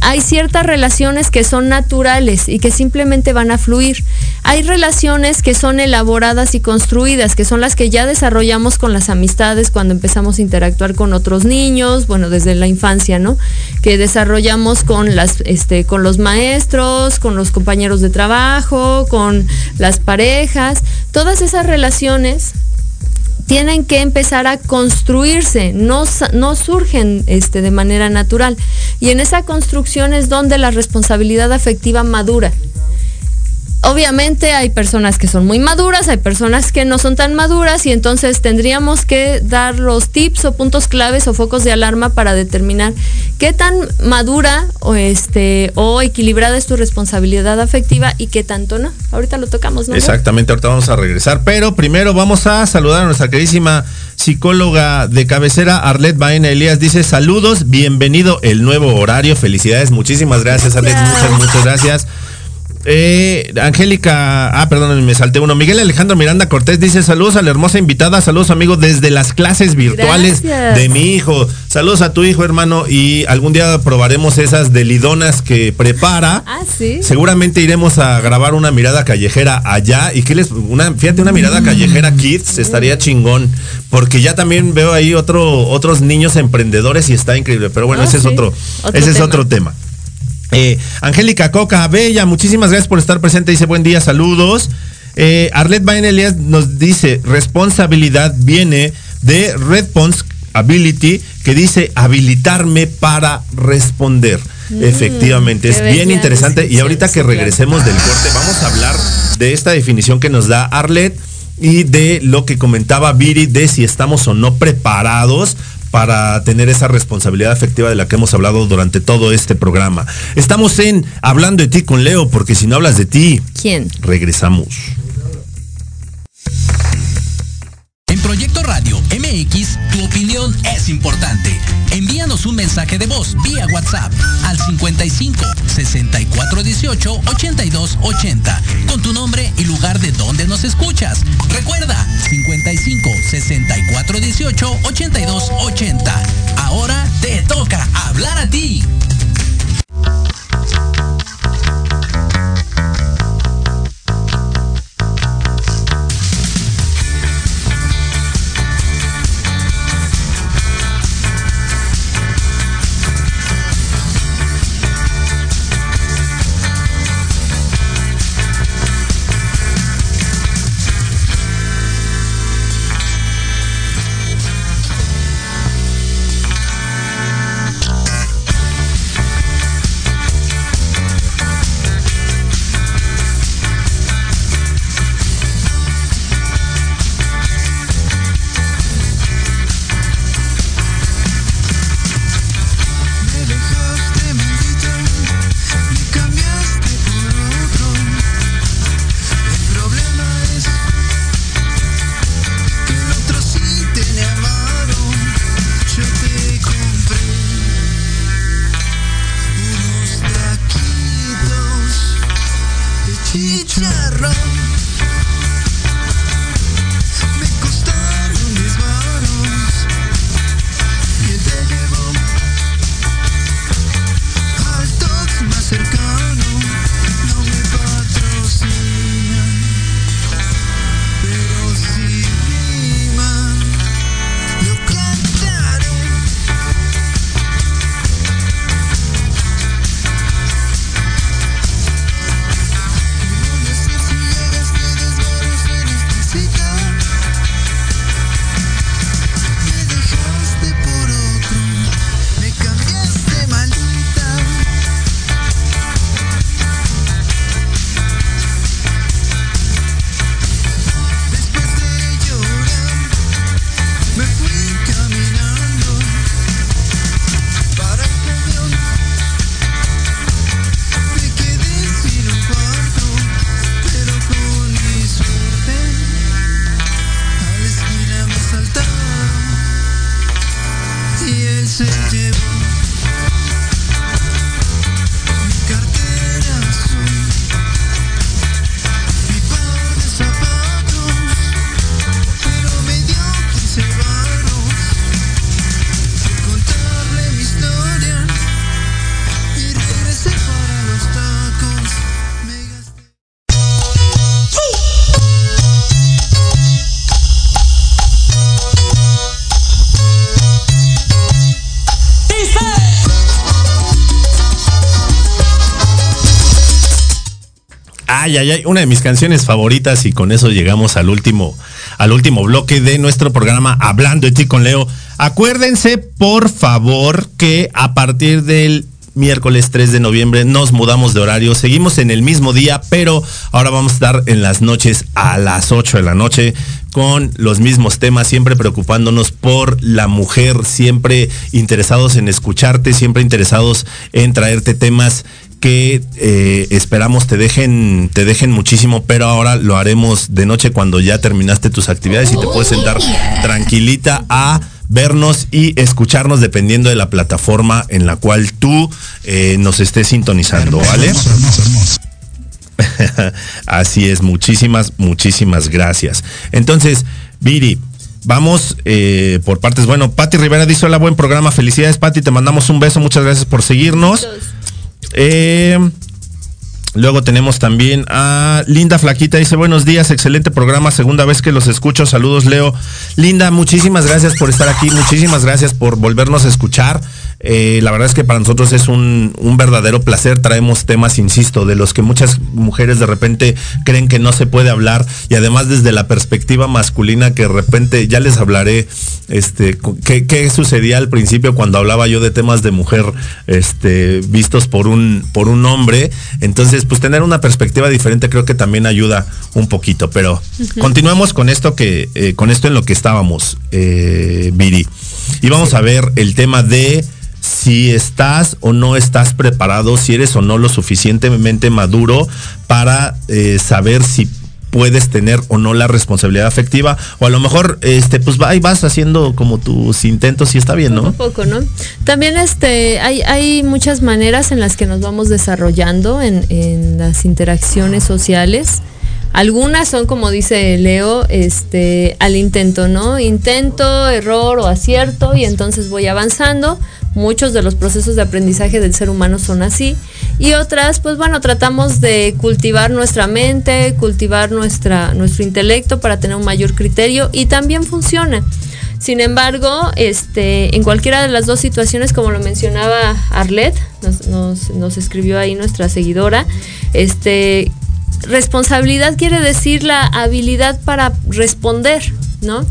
Hay ciertas relaciones que son naturales y que simplemente van a fluir. Hay relaciones que son elaboradas y construidas, que son las que ya desarrollamos con las amistades cuando empezamos a interactuar con otros niños, bueno, desde la infancia, ¿no? Que desarrollamos con las, este, con los maestros, con los compañeros de trabajo, con las parejas. Todas esas relaciones tienen que empezar a construirse, no, no surgen este, de manera natural. Y en esa construcción es donde la responsabilidad afectiva madura. Obviamente hay personas que son muy maduras, hay personas que no son tan maduras y entonces tendríamos que dar los tips o puntos claves o focos de alarma para determinar qué tan madura o este o equilibrada es tu responsabilidad afectiva y qué tanto no. Ahorita lo tocamos, ¿no? Exactamente, ahorita vamos a regresar, pero primero vamos a saludar a nuestra queridísima psicóloga de cabecera, Arlet Baena Elías. Dice, saludos, bienvenido el nuevo horario, felicidades, muchísimas gracias, Arlet, muchas, muchas gracias. Eh, Angélica, ah, perdón, me salté uno. Miguel Alejandro Miranda Cortés dice saludos a la hermosa invitada, saludos amigo desde las clases virtuales Gracias. de mi hijo. Saludos a tu hijo, hermano, y algún día probaremos esas delidonas que prepara. Ah, sí. Seguramente iremos a grabar una mirada callejera allá y que les una fíjate una mirada callejera kids estaría chingón porque ya también veo ahí otro otros niños emprendedores y está increíble, pero bueno, Ah, ese es otro, Otro ese es otro tema. Eh, Angélica Coca, Bella, muchísimas gracias por estar presente. Dice buen día, saludos. Eh, Arlet Bain Elias nos dice, responsabilidad viene de Responsibility, que dice habilitarme para responder. Mm, Efectivamente, es bien bella interesante. Y ahorita que regresemos del corte, vamos a hablar de esta definición que nos da Arlet y de lo que comentaba Viri de si estamos o no preparados para tener esa responsabilidad afectiva de la que hemos hablado durante todo este programa. Estamos en Hablando de ti con Leo, porque si no hablas de ti, ¿Quién? regresamos. Proyecto Radio MX, tu opinión es importante. Envíanos un mensaje de voz vía WhatsApp al 55 64 18 82 80 con tu nombre y lugar de donde nos escuchas. Recuerda 55 64 18 82 80. Ahora Una de mis canciones favoritas y con eso llegamos al último, al último bloque de nuestro programa Hablando de ti con Leo. Acuérdense, por favor, que a partir del miércoles 3 de noviembre nos mudamos de horario. Seguimos en el mismo día, pero ahora vamos a estar en las noches a las 8 de la noche con los mismos temas, siempre preocupándonos por la mujer, siempre interesados en escucharte, siempre interesados en traerte temas que eh, esperamos te dejen, te dejen muchísimo, pero ahora lo haremos de noche cuando ya terminaste tus actividades y te puedes sentar tranquilita a vernos y escucharnos dependiendo de la plataforma en la cual tú eh, nos estés sintonizando, ¿vale? Así es, muchísimas, muchísimas gracias. Entonces, Viri, vamos eh, por partes. Bueno, Patti Rivera dice hola, buen programa. Felicidades, Patti, te mandamos un beso. Muchas gracias por seguirnos. Eh, luego tenemos también a Linda Flaquita, dice buenos días, excelente programa, segunda vez que los escucho, saludos Leo. Linda, muchísimas gracias por estar aquí, muchísimas gracias por volvernos a escuchar. Eh, la verdad es que para nosotros es un, un, verdadero placer. Traemos temas, insisto, de los que muchas mujeres de repente creen que no se puede hablar y además desde la perspectiva masculina que de repente ya les hablaré este qué, qué sucedía al principio cuando hablaba yo de temas de mujer este vistos por un por un hombre. Entonces, pues tener una perspectiva diferente creo que también ayuda un poquito. Pero uh -huh. continuemos con esto que eh, con esto en lo que estábamos, eh, Viri. Y vamos a ver el tema de si estás o no estás preparado, si eres o no lo suficientemente maduro para eh, saber si puedes tener o no la responsabilidad afectiva o a lo mejor este pues ahí vas haciendo como tus intentos y está bien, ¿no? A poco, ¿no? También este hay, hay muchas maneras en las que nos vamos desarrollando en, en las interacciones sociales. Algunas son como dice Leo, este al intento, ¿no? Intento, error o acierto y entonces voy avanzando. Muchos de los procesos de aprendizaje del ser humano son así. Y otras, pues bueno, tratamos de cultivar nuestra mente, cultivar nuestra, nuestro intelecto para tener un mayor criterio y también funciona. Sin embargo, este, en cualquiera de las dos situaciones, como lo mencionaba Arlet, nos, nos, escribió ahí nuestra seguidora, este, responsabilidad quiere decir la habilidad para responder, ¿no?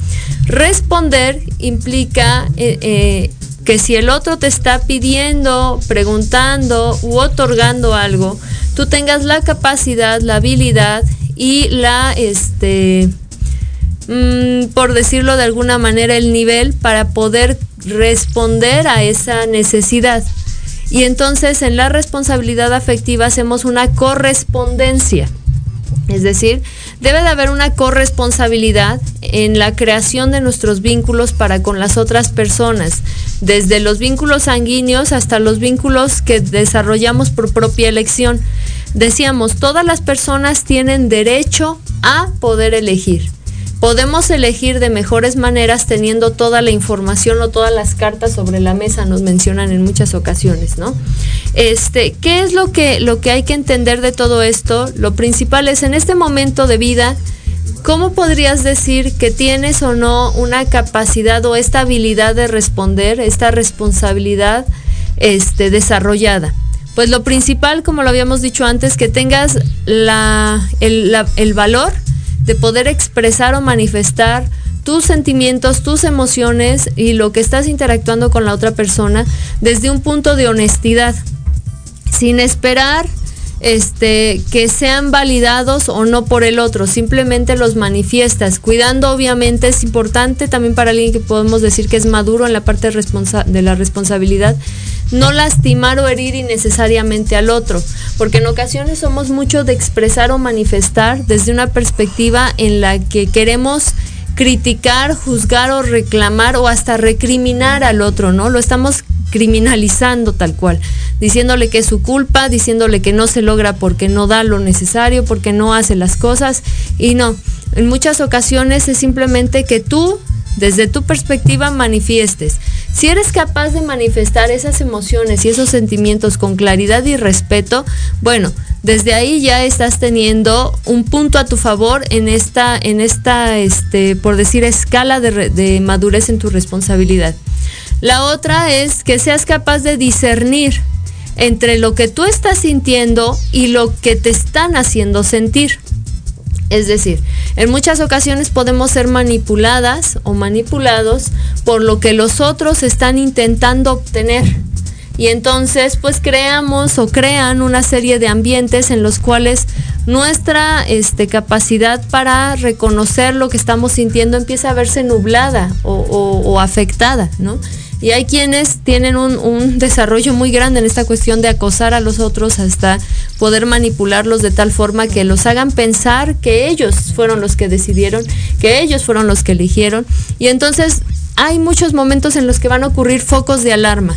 Responder implica eh, eh, que si el otro te está pidiendo, preguntando u otorgando algo, tú tengas la capacidad, la habilidad y la, este, mmm, por decirlo de alguna manera, el nivel para poder responder a esa necesidad. Y entonces en la responsabilidad afectiva hacemos una correspondencia. Es decir, debe de haber una corresponsabilidad en la creación de nuestros vínculos para con las otras personas, desde los vínculos sanguíneos hasta los vínculos que desarrollamos por propia elección. Decíamos, todas las personas tienen derecho a poder elegir. Podemos elegir de mejores maneras teniendo toda la información o todas las cartas sobre la mesa, nos mencionan en muchas ocasiones, ¿no? Este, ¿qué es lo que, lo que hay que entender de todo esto? Lo principal es en este momento de vida, ¿cómo podrías decir que tienes o no una capacidad o esta habilidad de responder, esta responsabilidad este, desarrollada? Pues lo principal, como lo habíamos dicho antes, que tengas la, el, el valor de poder expresar o manifestar tus sentimientos, tus emociones y lo que estás interactuando con la otra persona desde un punto de honestidad, sin esperar este, que sean validados o no por el otro, simplemente los manifiestas, cuidando obviamente es importante también para alguien que podemos decir que es maduro en la parte de la responsabilidad, no lastimar o herir innecesariamente al otro, porque en ocasiones somos mucho de expresar o manifestar desde una perspectiva en la que queremos criticar, juzgar o reclamar o hasta recriminar al otro, ¿no? Lo estamos criminalizando tal cual, diciéndole que es su culpa, diciéndole que no se logra porque no da lo necesario, porque no hace las cosas y no, en muchas ocasiones es simplemente que tú desde tu perspectiva manifiestes. Si eres capaz de manifestar esas emociones y esos sentimientos con claridad y respeto, bueno, desde ahí ya estás teniendo un punto a tu favor en esta, en esta, este, por decir, escala de, de madurez en tu responsabilidad. La otra es que seas capaz de discernir entre lo que tú estás sintiendo y lo que te están haciendo sentir. Es decir, en muchas ocasiones podemos ser manipuladas o manipulados por lo que los otros están intentando obtener. Y entonces pues creamos o crean una serie de ambientes en los cuales nuestra este, capacidad para reconocer lo que estamos sintiendo empieza a verse nublada o, o, o afectada, ¿no? Y hay quienes tienen un, desarrollo muy grande en esta cuestión de acosar a los otros hasta poder manipularlos de tal forma que los hagan pensar que ellos fueron los que decidieron, que ellos fueron los que eligieron. Y entonces hay muchos momentos en los que van a ocurrir focos de alarma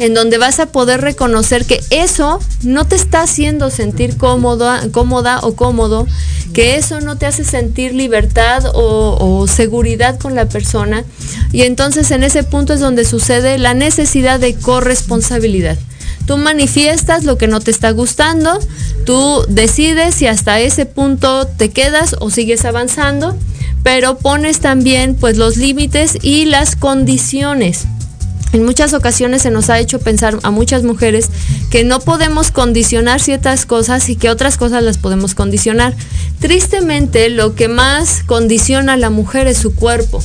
en donde vas a poder reconocer que eso no te está haciendo sentir cómoda, cómoda o cómodo, que eso no te hace sentir libertad o, o, seguridad con la persona. Y entonces en ese punto es donde sucede la necesidad de corresponsabilidad. Tú manifiestas lo que no te está gustando, tú decides si hasta ese punto te quedas o sigues avanzando, pero pones también pues los límites y las condiciones en muchas ocasiones se nos ha hecho pensar a muchas mujeres que no podemos condicionar ciertas cosas y que otras cosas las podemos condicionar. Tristemente, lo que más condiciona a la mujer es su cuerpo.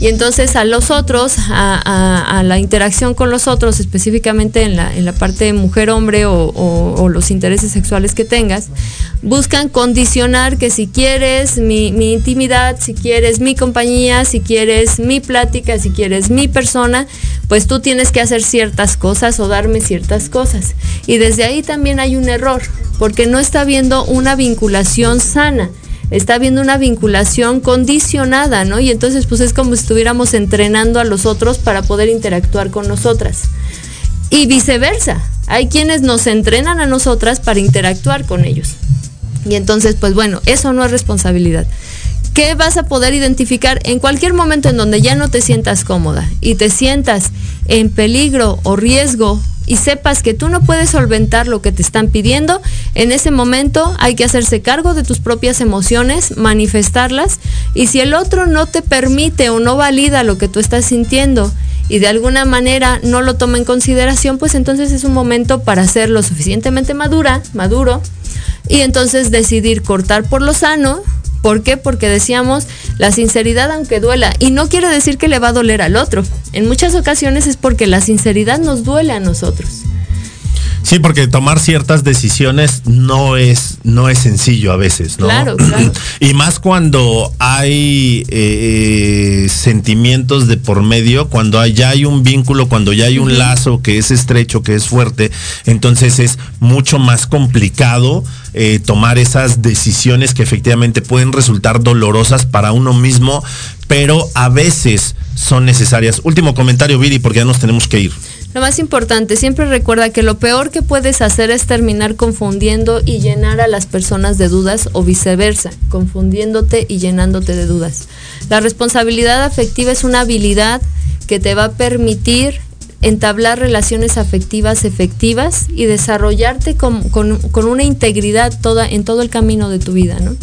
Y entonces a los otros, a, la interacción con los otros, específicamente en la, en la parte mujer-hombre o, los intereses sexuales que tengas, buscan condicionar que si quieres mi, mi, intimidad, si quieres mi compañía, si quieres mi plática, si quieres mi persona, pues tú tienes que hacer ciertas cosas o darme ciertas cosas. Y desde ahí también hay un error, porque no está habiendo una vinculación sana está habiendo una vinculación condicionada, ¿no? Y entonces pues es como si estuviéramos entrenando a los otros para poder interactuar con nosotras. Y viceversa, hay quienes nos entrenan a nosotras para interactuar con ellos. Y entonces pues bueno, eso no es responsabilidad. ¿Qué vas a poder identificar en cualquier momento en donde ya no te sientas cómoda y te sientas en peligro o riesgo y sepas que tú no puedes solventar lo que te están pidiendo, en ese momento hay que hacerse cargo de tus propias emociones, manifestarlas y si el otro no te permite o no valida lo que tú estás sintiendo y de alguna manera no lo toma en consideración, pues entonces es un momento para ser lo suficientemente madura, maduro y entonces decidir cortar por lo sano ¿Por qué? Porque decíamos, la sinceridad aunque duela, y no quiere decir que le va a doler al otro. En muchas ocasiones es porque la sinceridad nos duele a nosotros. Sí, porque tomar ciertas decisiones no es, no es sencillo a veces, ¿no? Claro, claro. Y más cuando hay eh, sentimientos de por medio, cuando ya hay un vínculo, cuando ya hay un lazo que es estrecho, que es fuerte, entonces es mucho más complicado eh, tomar esas decisiones que efectivamente pueden resultar dolorosas para uno mismo, pero a veces son necesarias. Último comentario, Viri, porque ya nos tenemos que ir. Lo más importante, siempre recuerda que lo peor que puedes hacer es terminar confundiendo y llenar a las personas de dudas o viceversa, confundiéndote y llenándote de dudas. La responsabilidad afectiva es una habilidad que te va a permitir entablar relaciones afectivas efectivas y desarrollarte con, una integridad toda, en todo el camino de tu vida, ¿no?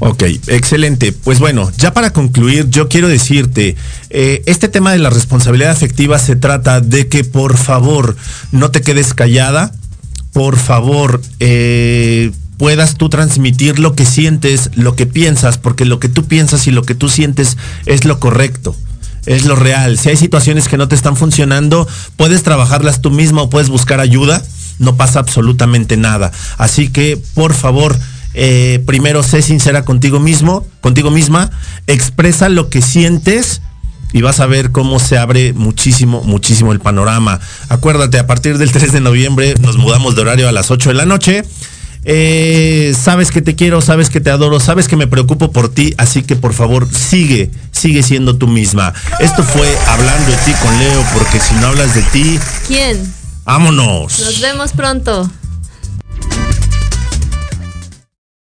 Ok, excelente. Pues bueno, ya para concluir, yo quiero decirte, eh, este tema de la responsabilidad afectiva se trata de que por favor no te quedes callada, por favor eh, puedas tú transmitir lo que sientes, lo que piensas, porque lo que tú piensas y lo que tú sientes es lo correcto es lo real. Si hay situaciones que no te están funcionando, puedes trabajarlas tú misma o puedes buscar ayuda. No pasa absolutamente nada. Así que, por favor, eh, primero sé sincera contigo mismo, contigo misma, expresa lo que sientes y vas a ver cómo se abre muchísimo, muchísimo el panorama. Acuérdate, a partir del 3 de noviembre nos mudamos de horario a las 8 de la noche. Eh, sabes que te quiero, sabes que te adoro, sabes que me preocupo por ti, así que por favor sigue, sigue siendo tú misma. Esto fue hablando de ti con Leo, porque si no hablas de ti... ¿Quién? Vámonos. Nos vemos pronto.